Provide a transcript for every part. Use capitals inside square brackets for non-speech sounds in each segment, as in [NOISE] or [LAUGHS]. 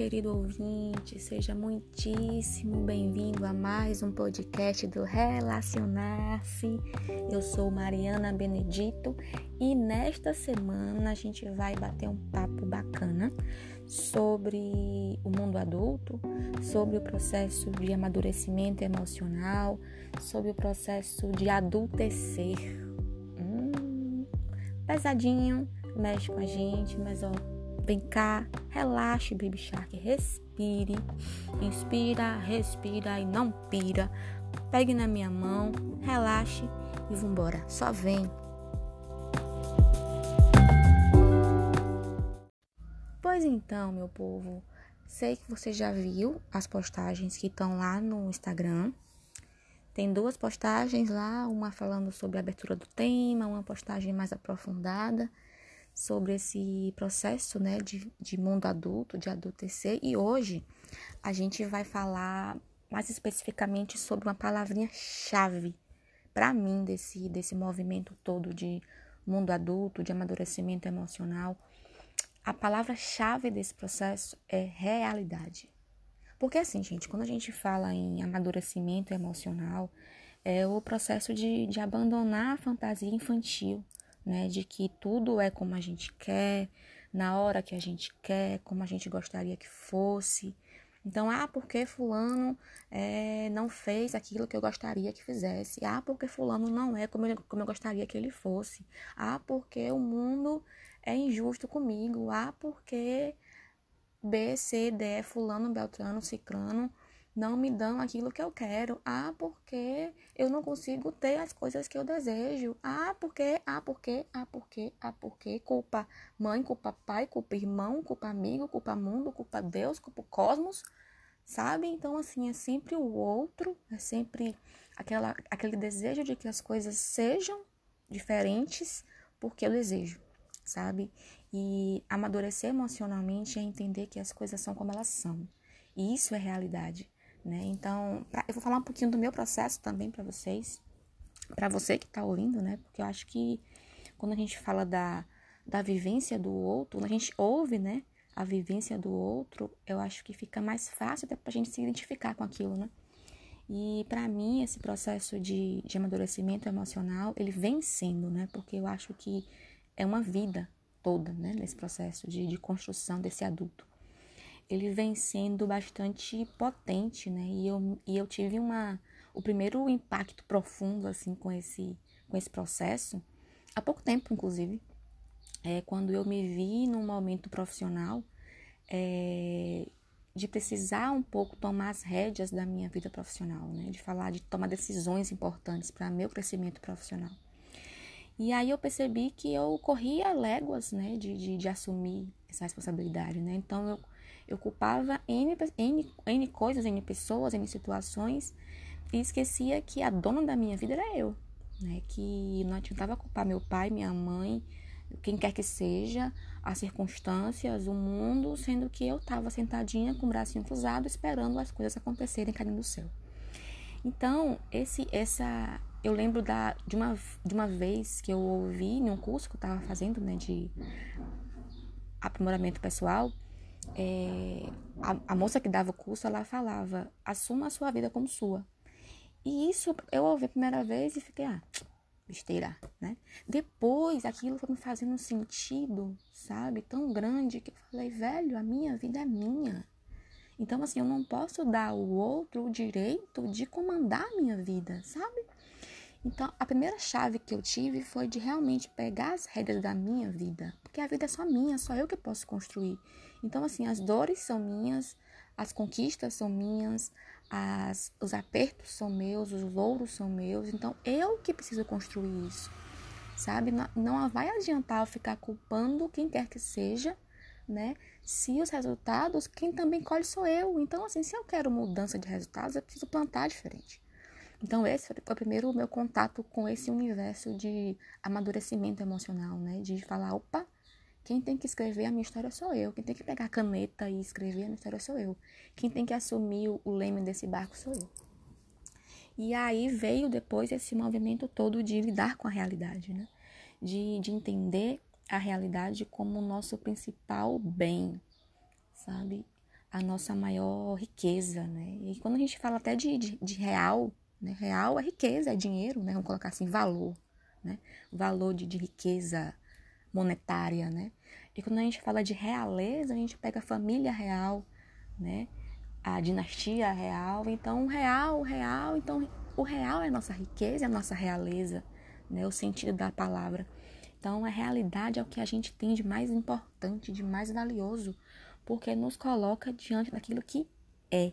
querido ouvinte, seja muitíssimo bem-vindo a mais um podcast do Relacionar-se. Eu sou Mariana Benedito e nesta semana a gente vai bater um papo bacana sobre o mundo adulto, sobre o processo de amadurecimento emocional, sobre o processo de adultecer. Hum, pesadinho, mexe com a gente, mas ó Cá, relaxe, Baby Shark, respire. Inspira, respira e não pira. Pegue na minha mão, relaxe e vambora. Só vem. Pois então, meu povo, sei que você já viu as postagens que estão lá no Instagram. Tem duas postagens lá, uma falando sobre a abertura do tema, uma postagem mais aprofundada sobre esse processo né, de, de mundo adulto, de adultecer. E hoje a gente vai falar mais especificamente sobre uma palavrinha-chave para mim desse, desse movimento todo de mundo adulto, de amadurecimento emocional. A palavra-chave desse processo é realidade. Porque assim, gente, quando a gente fala em amadurecimento emocional, é o processo de, de abandonar a fantasia infantil, né? De que tudo é como a gente quer, na hora que a gente quer, como a gente gostaria que fosse. Então, ah, porque fulano é, não fez aquilo que eu gostaria que fizesse. Ah, porque fulano não é como eu, como eu gostaria que ele fosse. Ah, porque o mundo é injusto comigo. Ah, porque B, C, D, fulano, beltrano, ciclano não me dão aquilo que eu quero. Ah, porque eu não consigo ter as coisas que eu desejo. Ah, porque, ah, porque, ah, porque, ah, porque. Culpa mãe, culpa pai, culpa irmão, culpa amigo, culpa mundo, culpa Deus, culpa cosmos. Sabe? Então, assim, é sempre o outro, é sempre aquela, aquele desejo de que as coisas sejam diferentes porque eu desejo, sabe? E amadurecer emocionalmente é entender que as coisas são como elas são. E isso é realidade. Né? Então, pra, eu vou falar um pouquinho do meu processo também para vocês, para você que está ouvindo, né? Porque eu acho que quando a gente fala da, da vivência do outro, quando a gente ouve, né? A vivência do outro, eu acho que fica mais fácil até para a gente se identificar com aquilo, né? E para mim, esse processo de, de amadurecimento emocional, ele vem sendo, né? Porque eu acho que é uma vida toda, né? Nesse processo de, de construção desse adulto ele vem sendo bastante potente, né? E eu, e eu tive uma o primeiro impacto profundo assim com esse com esse processo há pouco tempo, inclusive, é quando eu me vi num momento profissional é, de precisar um pouco tomar as rédeas da minha vida profissional, né? De falar de tomar decisões importantes para meu crescimento profissional. E aí eu percebi que eu corria léguas, né, de, de, de assumir essa responsabilidade, né? Então eu eu culpava N, N, N coisas, N pessoas, N situações e esquecia que a dona da minha vida era eu, né? Que não adiantava culpar meu pai, minha mãe, quem quer que seja, as circunstâncias, o mundo, sendo que eu estava sentadinha com o bracinho cruzado esperando as coisas acontecerem caindo do céu. Então, esse essa eu lembro da, de, uma, de uma vez que eu ouvi em um curso que eu estava fazendo, né, de aprimoramento pessoal, é, a, a, moça que dava o curso, ela falava, assuma a sua vida como sua. E isso eu ouvi a primeira vez e fiquei, ah, besteira, né? Depois aquilo foi me fazendo um sentido, sabe, tão grande que eu falei, velho, a minha vida é minha. Então, assim, eu não posso dar ao outro o direito de comandar a minha vida, sabe? Então, a primeira chave que eu tive foi de realmente pegar as rédeas da minha vida, porque a vida é só minha, só eu que posso construir. Então, assim, as dores são minhas, as conquistas são minhas, as, os apertos são meus, os louros são meus. Então, eu que preciso construir isso, sabe? Não, não vai adiantar eu ficar culpando quem quer que seja, né? Se os resultados, quem também colhe sou eu. Então, assim, se eu quero mudança de resultados, eu preciso plantar diferente. Então, esse foi o primeiro meu contato com esse universo de amadurecimento emocional, né? De falar, opa, quem tem que escrever a minha história sou eu. Quem tem que pegar a caneta e escrever a minha história sou eu. Quem tem que assumir o leme desse barco sou eu. E aí veio depois esse movimento todo de lidar com a realidade, né? De, de entender a realidade como o nosso principal bem, sabe? a nossa maior riqueza, né? E quando a gente fala até de, de, de real, né? Real é riqueza, é dinheiro, né? Vamos colocar assim, valor, né? Valor de, de riqueza monetária, né? E quando a gente fala de realeza, a gente pega a família real, né? A dinastia real. Então, real, real. Então, o real é a nossa riqueza, é a nossa realeza, né? O sentido da palavra. Então, a realidade é o que a gente tem de mais importante, de mais valioso, porque nos coloca diante daquilo que é,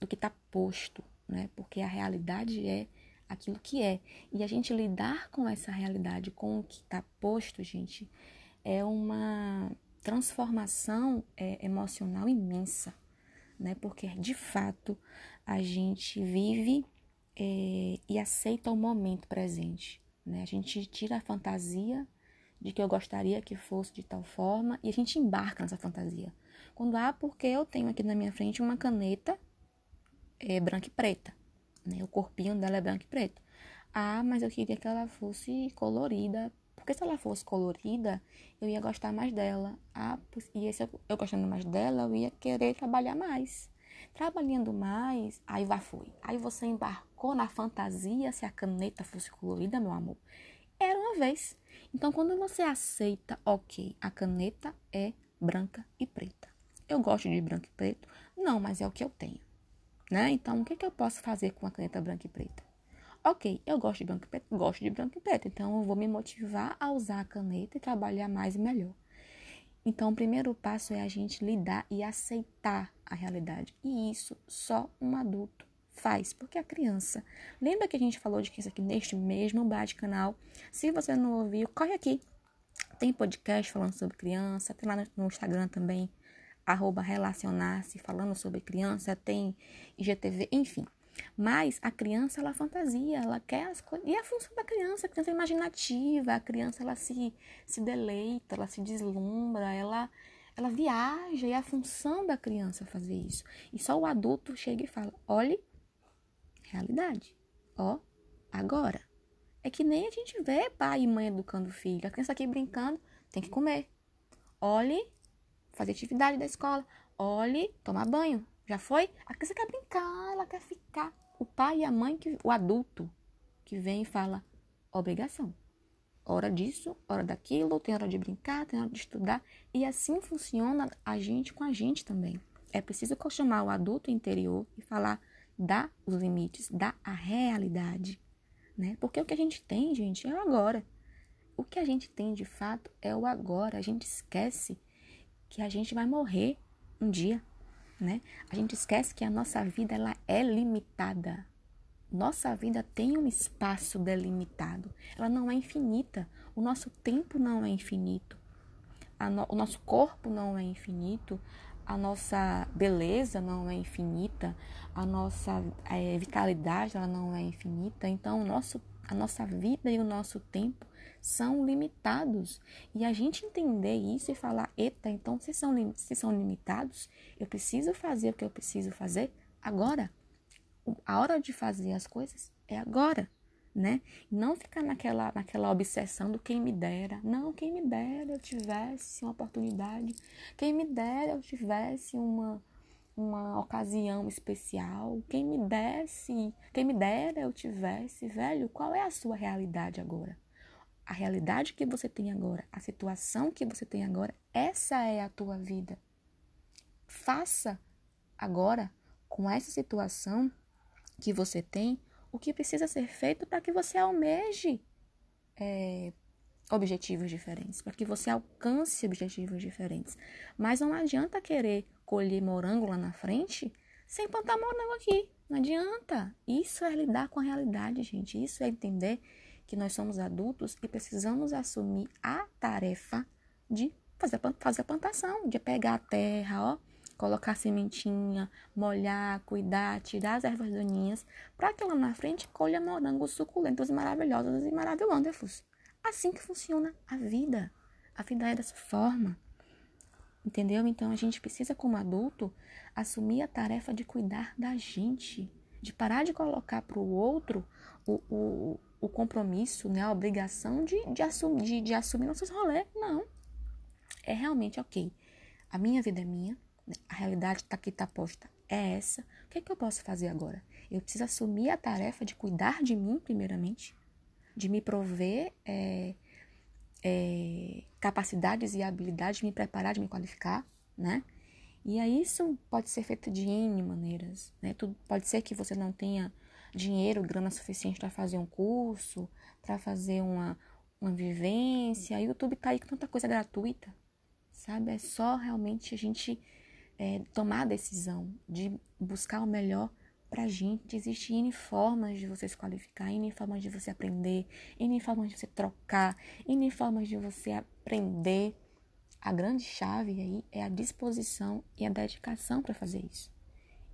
do que está posto, né? Porque a realidade é aquilo que é. E a gente lidar com essa realidade, com o que está posto, gente, é uma transformação é, emocional imensa, né? Porque de fato a gente vive é, e aceita o momento presente, né? A gente tira a fantasia de que eu gostaria que fosse de tal forma e a gente embarca nessa fantasia. Quando há, porque eu tenho aqui na minha frente uma caneta é, branca e preta, né? O corpinho dela é branco e preto. Ah, mas eu queria que ela fosse colorida, porque se ela fosse colorida, eu ia gostar mais dela. Ah, e se eu, eu gostando mais dela, eu ia querer trabalhar mais. Trabalhando mais, aí vá foi. Aí você embarcou na fantasia se a caneta fosse colorida, meu amor. Era uma vez. Então, quando você aceita, ok, a caneta é branca e preta. Eu gosto de branco e preto? Não, mas é o que eu tenho. Né? Então, o que, que eu posso fazer com a caneta branca e preta? Ok, eu gosto de branco e preto, gosto de branco e preto, então eu vou me motivar a usar a caneta e trabalhar mais e melhor. Então, o primeiro passo é a gente lidar e aceitar a realidade. E isso só um adulto faz, porque a criança. Lembra que a gente falou de criança aqui neste mesmo bate-canal? Se você não ouviu, corre aqui. Tem podcast falando sobre criança, tem lá no Instagram também, arroba relacionar-se, falando sobre criança, tem IGTV, enfim. Mas a criança, ela fantasia, ela quer as coisas. E é a função da criança, a criança é imaginativa, a criança, ela se, se deleita, ela se deslumbra, ela, ela viaja, e é a função da criança fazer isso. E só o adulto chega e fala: olhe, realidade, ó, agora. É que nem a gente vê pai e mãe educando filho. A criança aqui brincando, tem que comer. Olhe, fazer atividade da escola. Olhe, tomar banho. Já foi? A criança quer brincar, ela quer ficar. O pai e a mãe, que, o adulto, que vem e fala: obrigação. Hora disso, hora daquilo, tem hora de brincar, tem hora de estudar. E assim funciona a gente com a gente também. É preciso chamar o adulto interior e falar: dá os limites, dá a realidade. Né? Porque o que a gente tem, gente, é o agora. O que a gente tem de fato é o agora. A gente esquece que a gente vai morrer um dia, né? A gente esquece que a nossa vida ela é limitada. Nossa vida tem um espaço delimitado. Ela não é infinita. O nosso tempo não é infinito. No, o nosso corpo não é infinito. A nossa beleza não é infinita. A nossa é, vitalidade ela não é infinita. Então, nosso, a nossa vida e o nosso tempo são limitados. E a gente entender isso e falar, eita, então se são, se são limitados, eu preciso fazer o que eu preciso fazer agora. A hora de fazer as coisas é agora, né? Não ficar naquela, naquela obsessão do quem me dera. Não, quem me dera eu tivesse uma oportunidade. Quem me dera eu tivesse uma uma ocasião especial, quem me desse, quem me dera eu tivesse, velho, qual é a sua realidade agora? A realidade que você tem agora, a situação que você tem agora, essa é a tua vida. Faça agora, com essa situação que você tem, o que precisa ser feito para que você almeje é, objetivos diferentes, para que você alcance objetivos diferentes. Mas não adianta querer colher morango lá na frente sem plantar morango aqui. Não adianta. Isso é lidar com a realidade, gente. Isso é entender que nós somos adultos e precisamos assumir a tarefa de fazer, fazer a plantação, de pegar a terra, ó, colocar a sementinha, molhar, cuidar, tirar as ervas daninhas, para que lá na frente colha morangos suculentos, maravilhosos e maravilhosos. Assim que funciona a vida. A vida é dessa forma. Entendeu? Então a gente precisa, como adulto, assumir a tarefa de cuidar da gente, de parar de colocar para o outro o, o, o compromisso, né, a obrigação de, de, assumir, de, de assumir nossos rolês. Não. É realmente ok. A minha vida é minha, A realidade tá aqui está posta é essa. O que, é que eu posso fazer agora? Eu preciso assumir a tarefa de cuidar de mim, primeiramente, de me prover é, é, capacidades e habilidades, de me preparar, de me qualificar, né? E aí isso pode ser feito de N maneiras, né? Tudo, pode ser que você não tenha dinheiro, grana suficiente para fazer um curso, para fazer uma, uma vivência. YouTube tá aí com tanta coisa gratuita, sabe? É só realmente a gente é, tomar a decisão de buscar o melhor pra gente. Existem N formas de você se qualificar, N formas de você aprender, N formas de você trocar, N formas de você aprender. A grande chave aí é a disposição e a dedicação para fazer isso.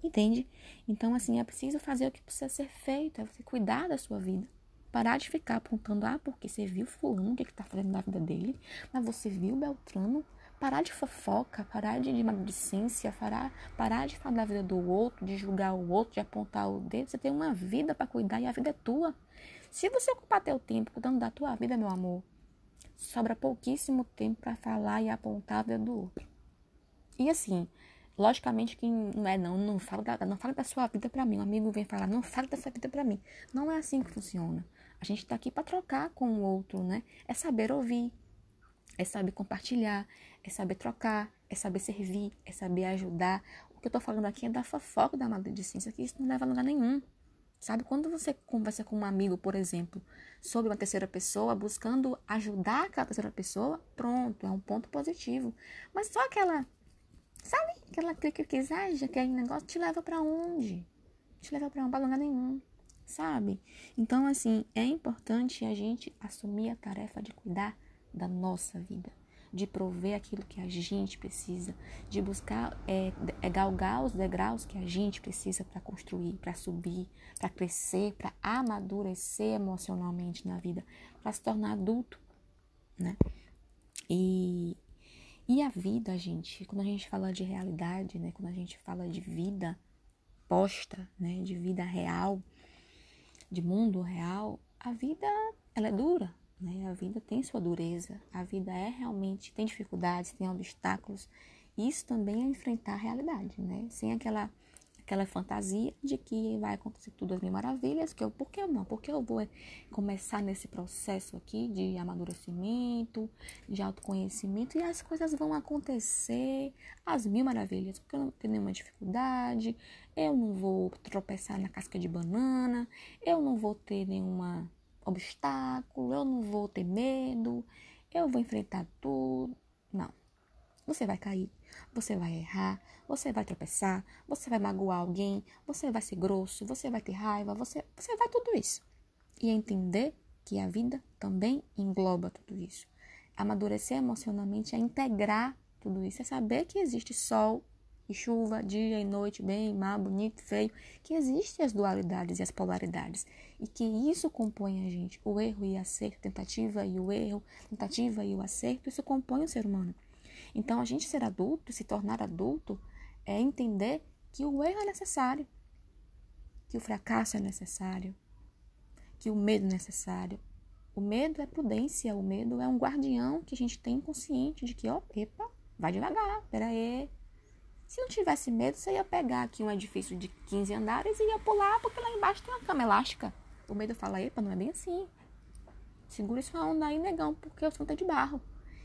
Entende? Então, assim, é preciso fazer o que precisa ser feito, é você cuidar da sua vida. Parar de ficar apontando, ah, porque você viu fulano, o que, é que tá fazendo na vida dele, mas você viu Beltrano, parar de fofoca, parar de maledicência, parar, parar de falar da vida do outro, de julgar o outro, de apontar o dedo. Você tem uma vida para cuidar e a vida é tua. Se você ocupar teu tempo cuidando da tua vida, meu amor, sobra pouquíssimo tempo para falar e apontar a vida do outro. E assim, logicamente que não é não, não fala da, não fala da sua vida para mim. Um amigo vem falar, não fala dessa vida para mim. Não é assim que funciona. A gente está aqui para trocar com o outro, né? É saber ouvir, é saber compartilhar, é saber trocar, é saber servir, é saber ajudar. O que eu tô falando aqui é da fofoca da maledicência, que isso não leva a lugar nenhum. Sabe, quando você conversa com um amigo, por exemplo, sobre uma terceira pessoa, buscando ajudar aquela terceira pessoa, pronto, é um ponto positivo. Mas só aquela, sabe, aquela clique que exage, aquele negócio te leva para onde? Te leva para um lugar nenhum, sabe? Então, assim, é importante a gente assumir a tarefa de cuidar da nossa vida de prover aquilo que a gente precisa, de buscar é, é galgar os degraus que a gente precisa para construir, para subir, para crescer, para amadurecer emocionalmente na vida, para se tornar adulto, né? E, e a vida, gente, quando a gente fala de realidade, né? Quando a gente fala de vida posta, né? De vida real, de mundo real, a vida ela é dura, né? A vida tem sua dureza, a vida é realmente, tem dificuldades, tem obstáculos. Isso também é enfrentar a realidade, né? Sem aquela aquela fantasia de que vai acontecer tudo as mil maravilhas, que eu, por que não? Porque eu vou é, começar nesse processo aqui de amadurecimento, de autoconhecimento, e as coisas vão acontecer às mil maravilhas, porque eu não tenho nenhuma dificuldade, eu não vou tropeçar na casca de banana, eu não vou ter nenhuma obstáculo, eu não vou ter medo, eu vou enfrentar tudo. Não. Você vai cair, você vai errar, você vai tropeçar, você vai magoar alguém, você vai ser grosso, você vai ter raiva, você, você vai tudo isso. E entender que a vida também engloba tudo isso. Amadurecer emocionalmente é integrar tudo isso, é saber que existe sol e chuva, dia e noite, bem, mal, bonito, feio, que existem as dualidades e as polaridades e que isso compõe a gente, o erro e o acerto, tentativa e o erro, tentativa e o acerto, isso compõe o ser humano. Então, a gente ser adulto, se tornar adulto, é entender que o erro é necessário, que o fracasso é necessário, que o medo é necessário. O medo é prudência, o medo é um guardião que a gente tem consciente de que, ó, epa, vai devagar, peraí, se não tivesse medo, você ia pegar aqui um edifício de 15 andares e ia pular, porque lá embaixo tem uma cama elástica. O medo fala, epa, não é bem assim. Segura sua onda aí, negão, porque o santo é de barro.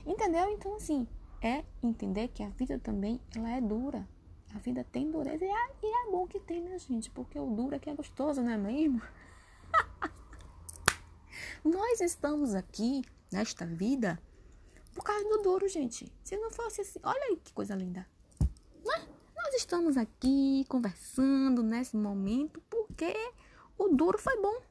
Entendeu? Então, assim, é entender que a vida também, ela é dura. A vida tem dureza e é, e é bom que tem, né, gente? Porque o duro aqui é gostoso, não é mesmo? [LAUGHS] Nós estamos aqui, nesta vida, por causa do duro, gente. Se não fosse assim, olha aí que coisa linda. Nós estamos aqui conversando nesse momento porque o duro foi bom.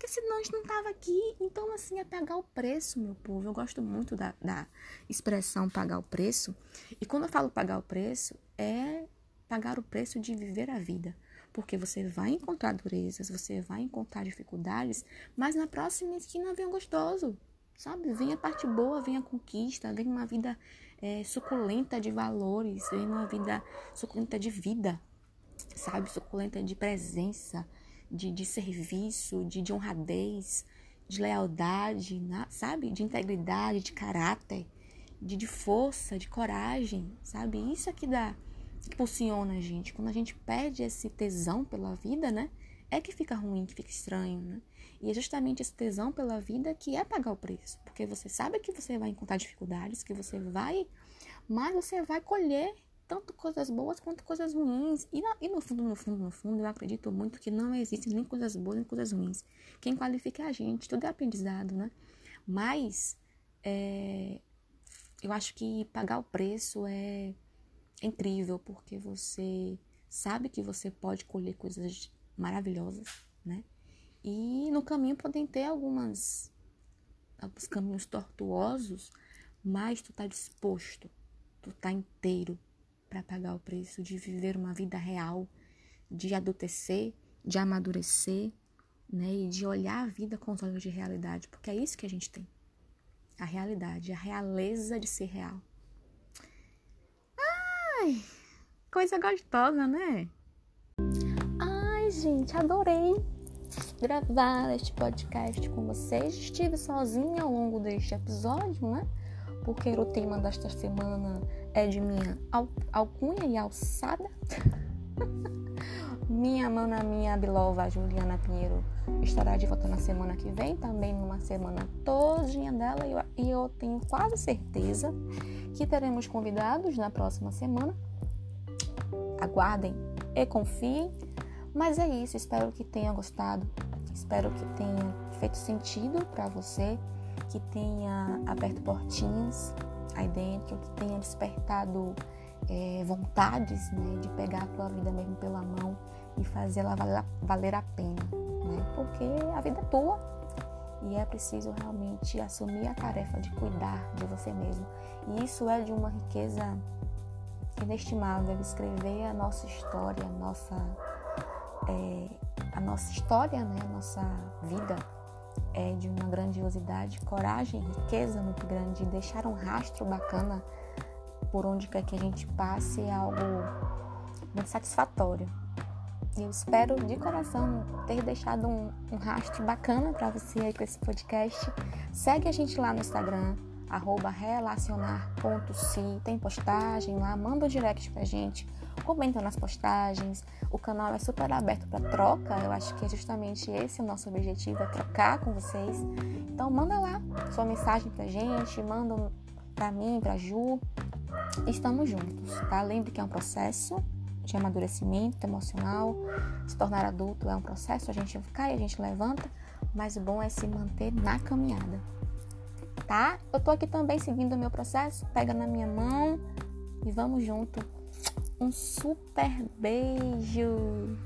Porque senão a gente não tava aqui. Então, assim, é pagar o preço, meu povo. Eu gosto muito da, da expressão pagar o preço. E quando eu falo pagar o preço, é pagar o preço de viver a vida. Porque você vai encontrar durezas, você vai encontrar dificuldades, mas na próxima esquina vem gostoso, sabe? Vem a parte boa, vem a conquista, vem uma vida é, suculenta de valores, vem uma vida suculenta de vida, sabe? Suculenta de presença, de, de serviço, de, de honradez, de lealdade, sabe? De integridade, de caráter. de, de força, de coragem, sabe? Isso é que dá, que impulsiona a gente. Quando a gente perde esse tesão pela vida, né? É que fica ruim, que fica estranho, né? E é justamente esse tesão pela vida que é pagar o preço. Porque você sabe que você vai encontrar dificuldades, que você vai, mas você vai colher tanto coisas boas quanto coisas ruins. E, na, e, no fundo, no fundo, no fundo, eu acredito muito que não existem nem coisas boas nem coisas ruins. Quem qualifica é a gente, tudo é aprendizado, né? Mas é, eu acho que pagar o preço é, é incrível, porque você sabe que você pode colher coisas maravilhosas, né? E no caminho podem ter algumas alguns caminhos tortuosos, mas tu tá disposto, tu tá inteiro para pagar o preço de viver uma vida real, de adultecer, de amadurecer, né? E de olhar a vida com os olhos de realidade, porque é isso que a gente tem. A realidade, a realeza de ser real. Ai, coisa gostosa, né? Ai, gente, adorei gravar este podcast com vocês. Estive sozinha ao longo deste episódio, né? Porque o tema desta semana é de minha al alcunha e alçada. [LAUGHS] minha mana, minha bilova Juliana Pinheiro estará de volta na semana que vem, também numa semana todinha dela, e eu, e eu tenho quase certeza que teremos convidados na próxima semana. Aguardem e confiem. Mas é isso, espero que tenha gostado, espero que tenha feito sentido para você, que tenha aberto portinhas aí dentro, que tenha despertado é, vontades né, de pegar a tua vida mesmo pela mão e valer, valer a pena, né? Porque a vida é tua e é preciso realmente assumir a tarefa de cuidar de você mesmo. E isso é de uma riqueza inestimável, escrever a nossa história, a nossa, é, a nossa história, né? a nossa vida é de uma grandiosidade, coragem, riqueza muito grande, deixar um rastro bacana por onde quer que a gente passe é algo muito satisfatório. E eu espero de coração ter deixado um, um rastro bacana para você aí com esse podcast. Segue a gente lá no Instagram, arroba tem postagem lá, manda um direct pra gente, comenta nas postagens. O canal é super aberto para troca, eu acho que é justamente esse o nosso objetivo, é trocar com vocês. Então manda lá sua mensagem pra gente, manda pra mim, pra Ju. Estamos juntos, tá? Lembre que é um processo de amadurecimento emocional. Se tornar adulto é um processo, a gente cai, a gente levanta, mas o bom é se manter na caminhada tá? Eu tô aqui também seguindo o meu processo. Pega na minha mão e vamos junto. Um super beijo!